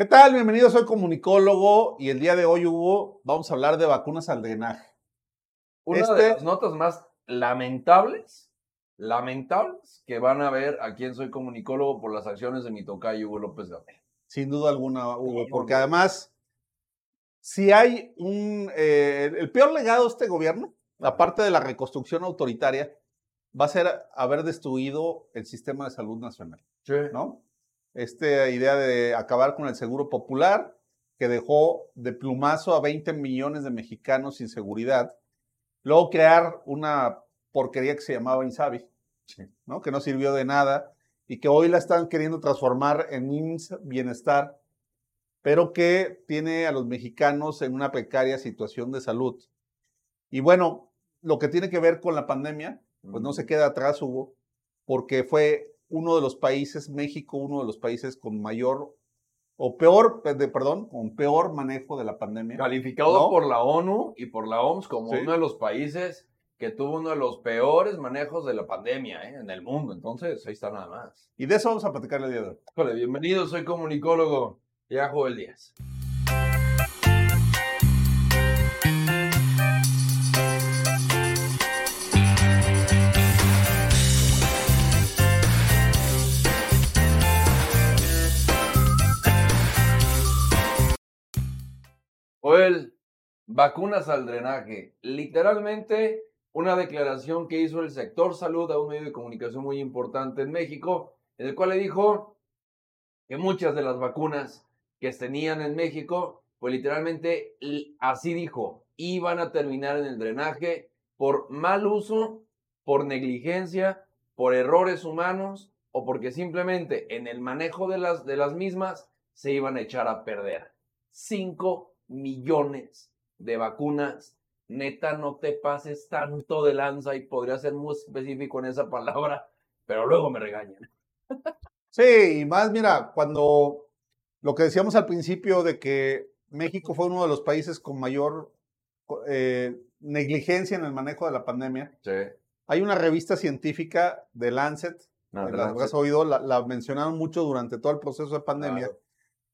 ¿Qué tal? Bienvenido, soy comunicólogo y el día de hoy, Hugo, vamos a hablar de vacunas al drenaje. Una Este- de las notas más lamentables, lamentables, que van a ver a quién soy comunicólogo por las acciones de mi tocayo Hugo López Gabriel. Sin duda alguna, Hugo, Sí, porque además, si hay un... eh, el peor legado de este gobierno, aparte de la reconstrucción autoritaria, va a ser haber destruido el sistema de salud nacional. ¿no? Esta idea de acabar con el seguro popular, que dejó de plumazo a 20 millones de mexicanos sin seguridad. Luego crear una porquería que se llamaba Insabi, ¿no? Que no sirvió de nada y que hoy la están queriendo transformar en IMSS Bienestar, pero que tiene a los mexicanos en una precaria situación de salud. Y bueno, lo que tiene que ver con la pandemia, pues no se queda atrás, Hugo, porque fue uno de los países, México, uno de los países con mayor o peor, perdón, con peor manejo de la pandemia. Calificado ¿No? por la ONU y por la OMS como Sí. uno de los países que tuvo uno de los peores manejos de la pandemia ¿eh? en el mundo. Entonces, ahí está nada más. Y de eso vamos a platicar el día de hoy. Híjole, bienvenido, soy comunicólogo. Ya Joel Díaz. Joel, vacunas al drenaje. Literalmente una declaración que hizo el sector salud a un medio de comunicación muy importante en México, en el cual le dijo que muchas de las vacunas que tenían en México, pues literalmente así dijo, iban a terminar en el drenaje por mal uso, por negligencia, por errores humanos o porque simplemente en el manejo de las, de las mismas se iban a echar a perder. 5 millones de vacunas. Neta, no te pases tanto de lanza y podría ser muy específico en esa palabra, pero luego me regañan. Sí, y más, mira, cuando lo que decíamos al principio de que México fue uno de los países con mayor eh, negligencia en el manejo de la pandemia, Sí. hay una revista científica de Lancet, No, que de la habrás oído, la, la mencionaron mucho durante todo el proceso de pandemia, Claro.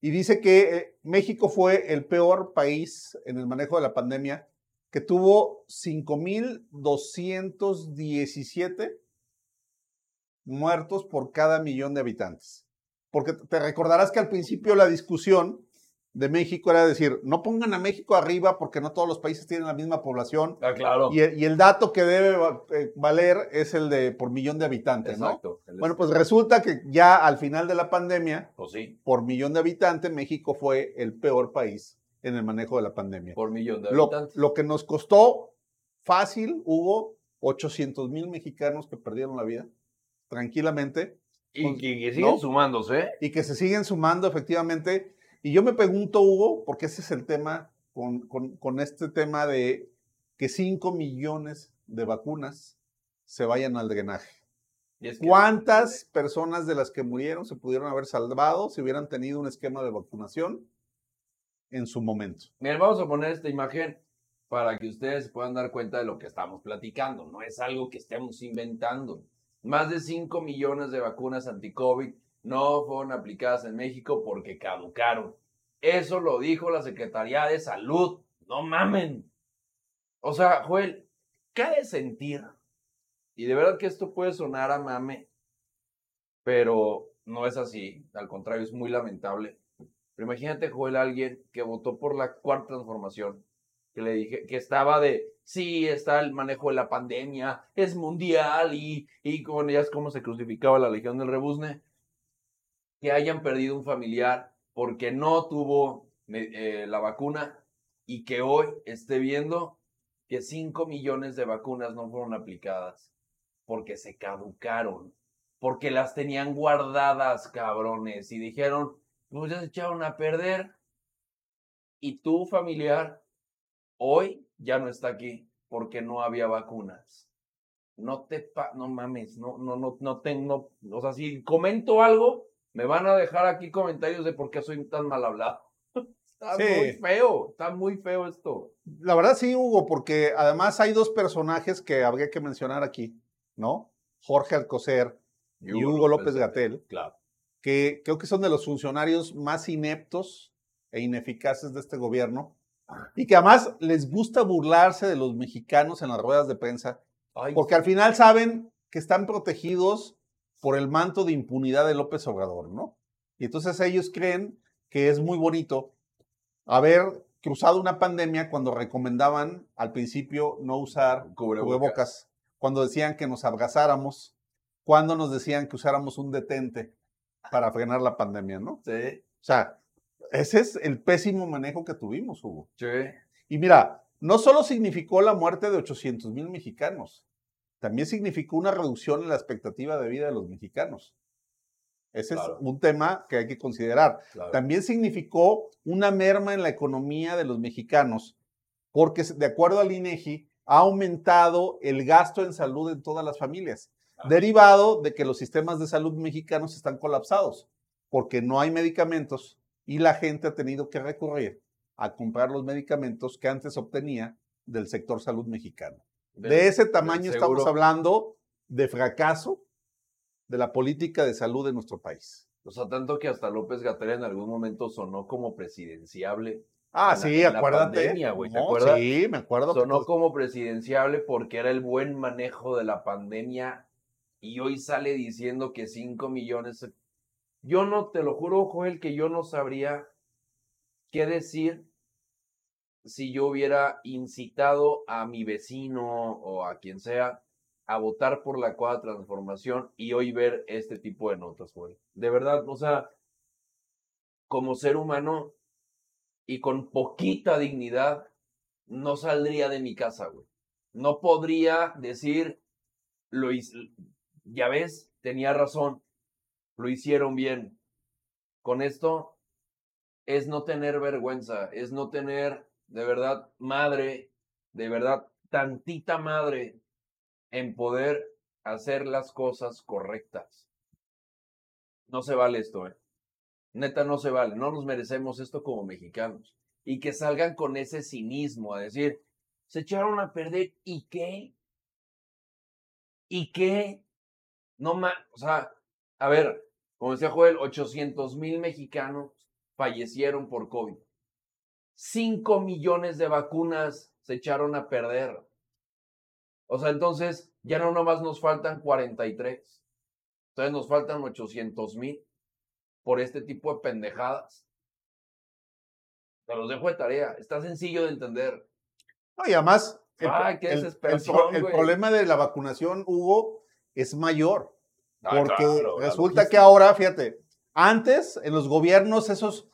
Y dice que eh, México fue el peor país en el manejo de la pandemia, que tuvo 5.217 muertos por cada millón de habitantes. Porque te recordarás que al principio la discusión de México era decir, no pongan a México arriba porque no todos los países tienen la misma población. Ah, claro. Y el, y el dato que debe eh, valer es el de por millón de habitantes, ¿no? Exacto. El Bueno, pues resulta que ya al final de la pandemia, Pues sí, por millón de habitantes, México fue el peor país en el manejo de la pandemia. por millón de habitantes. lo que nos costó fácil, hubo 800 mil mexicanos que perdieron la vida, tranquilamente, y que, que siguen ¿no? sumándose, y que se siguen sumando efectivamente. Y yo me pregunto, Hugo, porque ese es el tema con, con- con este tema de que 5 millones de vacunas se vayan al drenaje. Y es que- ¿Cuántas personas de las que murieron se pudieron haber salvado si hubieran tenido un esquema de vacunación en su momento? Miren, vamos a poner esta imagen para que ustedes puedan dar cuenta de lo que estamos platicando. No es algo que estemos inventando. Más de 5 millones de vacunas anti-COVID no fueron aplicadas en México porque caducaron. Eso lo dijo la Secretaría de Salud. No mamen. O sea, Joel, ¿qué de sentir? Y de verdad que esto puede sonar a mame, pero no es así. Al contrario, es muy lamentable. Pero imagínate, Joel, alguien que votó por la cuarta transformación, que le dije que estaba de, sí, está el manejo de la pandemia, es mundial y, y como ya es como se crucificaba la Legión del Rebuzne, que hayan perdido un familiar porque no tuvo eh, la vacuna y que hoy esté viendo que 5 millones de vacunas no fueron aplicadas porque se caducaron, porque las tenían guardadas, cabrones, y dijeron, pues ya se echaron a perder. Y tu familiar hoy ya no está aquí porque no había vacunas. No te pa no mames, no, no, no, no tengo, o sea, si comento algo, me van a dejar aquí comentarios de por qué soy tan mal hablado. Está Sí. muy feo, está muy feo esto. La verdad sí, Hugo, porque además hay dos personajes que habría que mencionar aquí, ¿no? Jorge Alcocer y Hugo López Gatel, Claro. que creo que son de los funcionarios más ineptos e ineficaces de este gobierno y que además les gusta burlarse de los mexicanos en las ruedas de prensa, porque al final saben que están protegidos por el manto de impunidad de López Obrador, ¿no? Y entonces ellos creen que es muy bonito haber cruzado una pandemia cuando recomendaban al principio no usar cubrebocas, cuando decían que nos abrazáramos, cuando nos decían que usáramos un detente para frenar la pandemia, ¿no? Sí. O sea, ese es el pésimo manejo que tuvimos, Hugo. Sí. Y mira, no solo significó la muerte de 800 mil mexicanos, también significó una reducción en la expectativa de vida de los mexicanos. Ese es un tema que hay que considerar. También significó una merma en la economía de los mexicanos, porque de acuerdo al INEGI, ha aumentado el gasto en salud en todas las familias, derivado de que los sistemas de salud mexicanos están colapsados, porque no hay medicamentos y la gente ha tenido que recurrir a comprar los medicamentos que antes obtenía del sector salud mexicano. De, ese tamaño estamos hablando de fracaso de la política de salud de nuestro país. O sea, tanto que hasta López Gatell en algún momento sonó como presidenciable. Ah, sí, acuérdate. Sí, me acuerdo. Sonó como presidenciable porque era el buen manejo de la pandemia y hoy sale diciendo que 5 millones. Yo no, te lo juro, Joel, que yo no sabría qué decir si yo hubiera incitado a mi vecino o a quien sea a votar por la cuarta transformación y hoy ver este tipo de notas, güey. De verdad, o sea, como ser humano y con poquita dignidad, no saldría de mi casa, güey. No podría decir, lo ya ves, tenía razón, lo hicieron bien. Con esto es no tener vergüenza, es no tener de verdad madre, de verdad tantita madre en poder hacer las cosas correctas. No se vale esto, ¿eh? Neta, no se vale. No nos merecemos esto como mexicanos. Y que salgan con ese cinismo a decir, se echaron a perder, ¿y qué? ¿Y qué? No más, o sea, a ver, como decía Joel, 800 mil mexicanos fallecieron por COVID. 5 millones de vacunas se echaron a perder. O sea, entonces ya no nomás nos faltan 43. Entonces nos faltan 800 mil por este tipo de pendejadas. Te los dejo de tarea. Está sencillo de entender. No, y además, el, problema de la vacunación, Hugo, es mayor. Ah, porque resulta que ahora, fíjate, antes en los gobiernos esos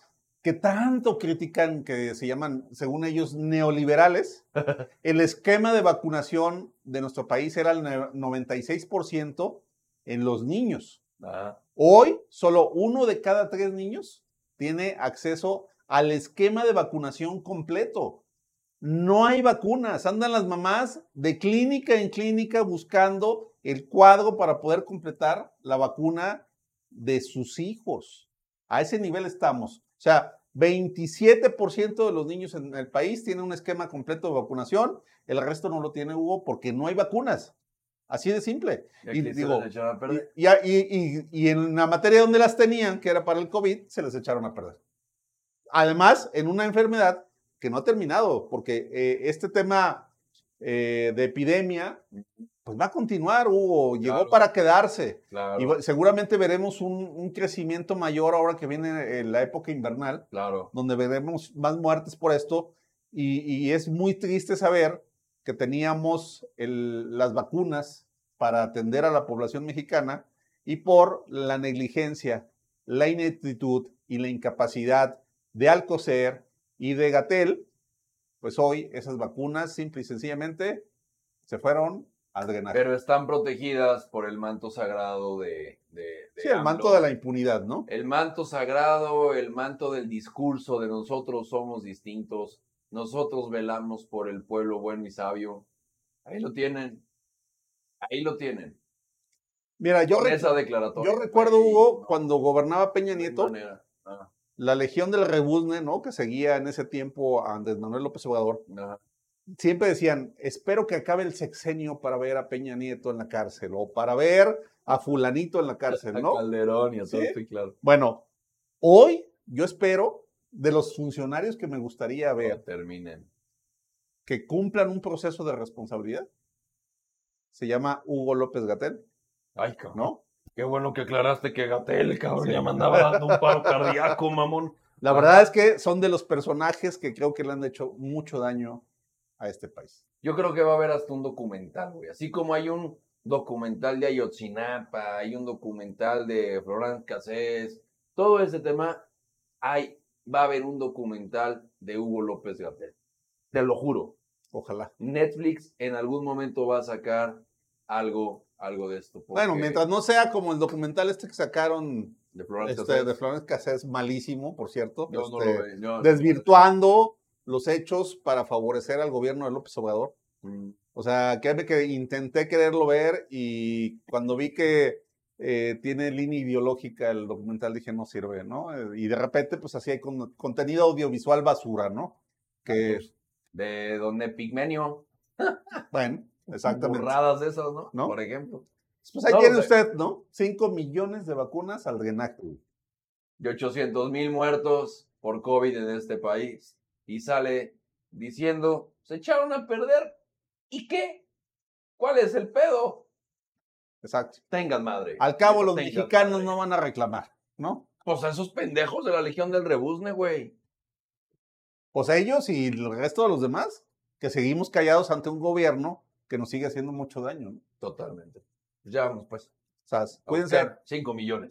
que tanto critican, que se llaman, según ellos, neoliberales, el esquema de vacunación de nuestro país era el 96% en los niños. Ah. Hoy, solo uno de cada tres niños tiene acceso al esquema de vacunación completo. No hay vacunas, andan las mamás de clínica en clínica buscando el cuadro para poder completar la vacuna de sus hijos. A ese nivel estamos. O sea, 27% de los niños en el país tienen un esquema completo de vacunación, el resto no lo tiene, Hugo, porque no hay vacunas. Así de simple. Y, digo, y, en la materia donde las tenían, que era para el COVID, se les echaron a perder. Además, en una enfermedad que no ha terminado, porque eh, este tema eh, de epidemia pues va a continuar, Hugo, llegó para quedarse. Y seguramente veremos un, crecimiento mayor ahora que viene la época invernal, claro. donde veremos más muertes por esto. Y, es muy triste saber que teníamos las vacunas para atender a la población mexicana y por la negligencia, la ineptitud y la incapacidad de Alcocer y de Gatel, pues hoy esas vacunas simple y sencillamente se fueron pero están protegidas por el manto sagrado de... sí, el manto de la impunidad, ¿no? El manto sagrado, el manto del discurso de nosotros somos distintos, nosotros velamos por el pueblo bueno y sabio. Ahí lo tienen, ahí lo tienen. Mira, yo, esa declaratoria. yo recuerdo, Hugo, cuando gobernaba Peña Nieto, ah. la legión del rebuzne, ¿no? Que seguía en ese tiempo a Andrés Manuel López Obrador siempre decían, espero que acabe el sexenio para ver a Peña Nieto en la cárcel o para ver a fulanito en la cárcel, A ¿no? Calderón y a todo ¿Sí? esto, y claro. Bueno, hoy yo espero de los funcionarios que me gustaría Que ver terminen. que cumplan un proceso de responsabilidad. Se llama Hugo López Gatel, Ay, cabrón. ¿no? Qué bueno que aclaraste que Gatel, cabrón, ya me andaba dando un paro cardíaco, mamón. La verdad es que son de los personajes que creo que le han hecho mucho daño a este país. Yo creo que va a haber hasta un documental, güey. Así como hay un documental de Ayotzinapa, hay un documental de Florence Cassés, todo ese tema, hay, va a haber un documental de Hugo López Gatel. Te lo juro. Ojalá. Netflix en algún momento va a sacar algo, algo de esto. Bueno, mientras no sea como el documental este que sacaron De Florence este, Cassés. de Florence Cassés, malísimo, por cierto, Yo no este, lo veo. yo- desvirtuando los hechos para favorecer al gobierno de López Obrador. Mm. O sea, créeme que intenté quererlo ver y cuando vi que eh, tiene línea ideológica el documental dije no sirve, ¿no? Y de repente pues así hay con- contenido audiovisual basura, ¿no? Que, De Don Epigmenio. bueno, exactamente. Burradas esas, ¿no? ¿No? Por ejemplo. Pues ahí No, tiene usted, ¿no? 5 millones de vacunas al drenaje. de 800 mil muertos por COVID en este país y sale diciendo, se echaron a perder. ¿Y qué? ¿Cuál es el pedo? Exacto. Tengan madre. Al cabo los mexicanos madre. no van a reclamar, ¿no? Pues a esos pendejos de la Legión del Rebuzne, güey. Pues ellos y el resto de los demás, que seguimos callados ante un gobierno que nos sigue haciendo mucho daño, ¿no? Totalmente. Ya vamos, pues. O sea, cuídense. buscar 5 millones.